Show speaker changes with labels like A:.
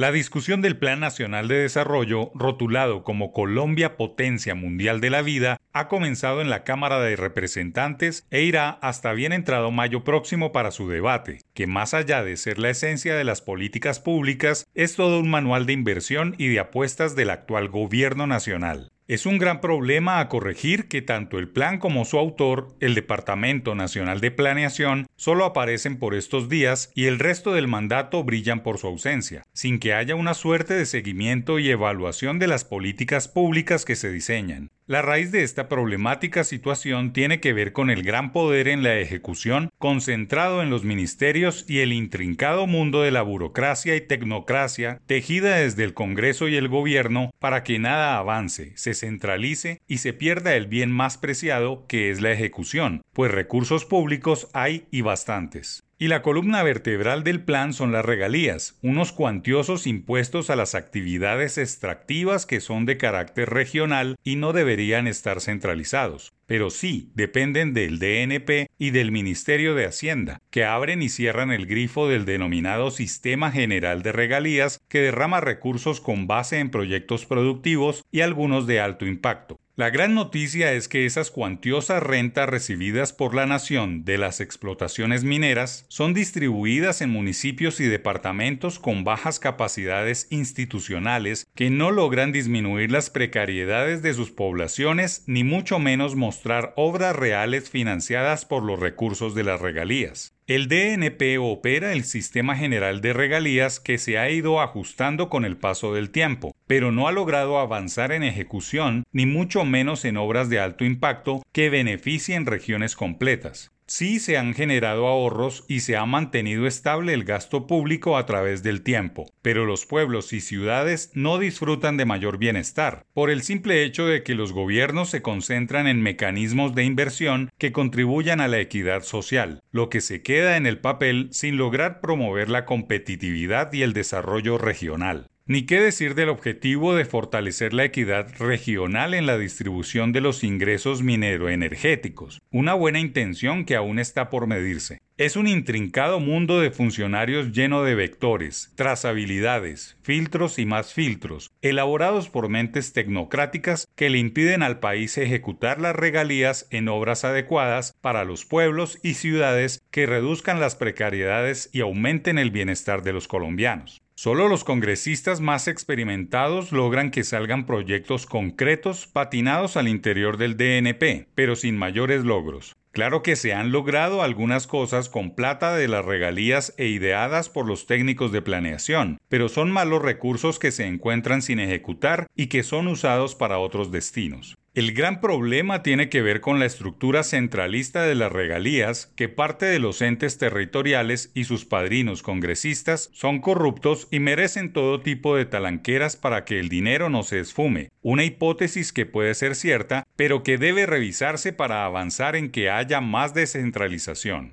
A: La discusión del Plan Nacional de Desarrollo, rotulado como Colombia Potencia Mundial de la Vida, ha comenzado en la Cámara de Representantes e irá hasta bien entrado mayo próximo para su debate, que más allá de ser la esencia de las políticas públicas, es todo un manual de inversión y de apuestas del actual gobierno nacional. Es un gran problema a corregir que tanto el plan como su autor, el Departamento Nacional de Planeación, solo aparecen por estos días y el resto del mandato brillan por su ausencia, sin que haya una suerte de seguimiento y evaluación de las políticas públicas que se diseñan. La raíz de esta problemática situación tiene que ver con el gran poder en la ejecución concentrado en los ministerios y el intrincado mundo de la burocracia y tecnocracia tejida desde el Congreso y el Gobierno para que nada avance, se centralice y se pierda el bien más preciado que es la ejecución, pues recursos públicos hay y bastantes. Y la columna vertebral del plan son las regalías, unos cuantiosos impuestos a las actividades extractivas que son de carácter regional y no deberían estar centralizados, pero sí dependen del DNP y del Ministerio de Hacienda, que abren y cierran el grifo del denominado Sistema General de Regalías que derrama recursos con base en proyectos productivos y algunos de alto impacto. La gran noticia es que esas cuantiosas rentas recibidas por la nación de las explotaciones mineras son distribuidas en municipios y departamentos con bajas capacidades institucionales que no logran disminuir las precariedades de sus poblaciones ni mucho menos mostrar obras reales financiadas por los recursos de las regalías. El DNP opera el sistema general de regalías que se ha ido ajustando con el paso del tiempo, pero no ha logrado avanzar en ejecución ni mucho menos en obras de alto impacto que beneficien regiones completas. Sí se han generado ahorros y se ha mantenido estable el gasto público a través del tiempo, pero los pueblos y ciudades no disfrutan de mayor bienestar, por el simple hecho de que los gobiernos se concentran en mecanismos de inversión que contribuyan a la equidad social, lo que se queda en el papel sin lograr promover la competitividad y el desarrollo regional. Ni qué decir del objetivo de fortalecer la equidad regional en la distribución de los ingresos minero-energéticos, una buena intención que aún está por medirse. Es un intrincado mundo de funcionarios lleno de vectores, trazabilidades, filtros y más filtros, elaborados por mentes tecnocráticas que le impiden al país ejecutar las regalías en obras adecuadas para los pueblos y ciudades que reduzcan las precariedades y aumenten el bienestar de los colombianos. Solo los congresistas más experimentados logran que salgan proyectos concretos patinados al interior del DNP, pero sin mayores logros. Claro que se han logrado algunas cosas con plata de las regalías e ideadas por los técnicos de planeación, pero son malos recursos que se encuentran sin ejecutar y que son usados para otros destinos. El gran problema tiene que ver con la estructura centralista de las regalías, que parte de los entes territoriales y sus padrinos congresistas son corruptos y merecen todo tipo de talanqueras para que el dinero no se esfume, una hipótesis que puede ser cierta, pero que debe revisarse para avanzar en que haya más descentralización.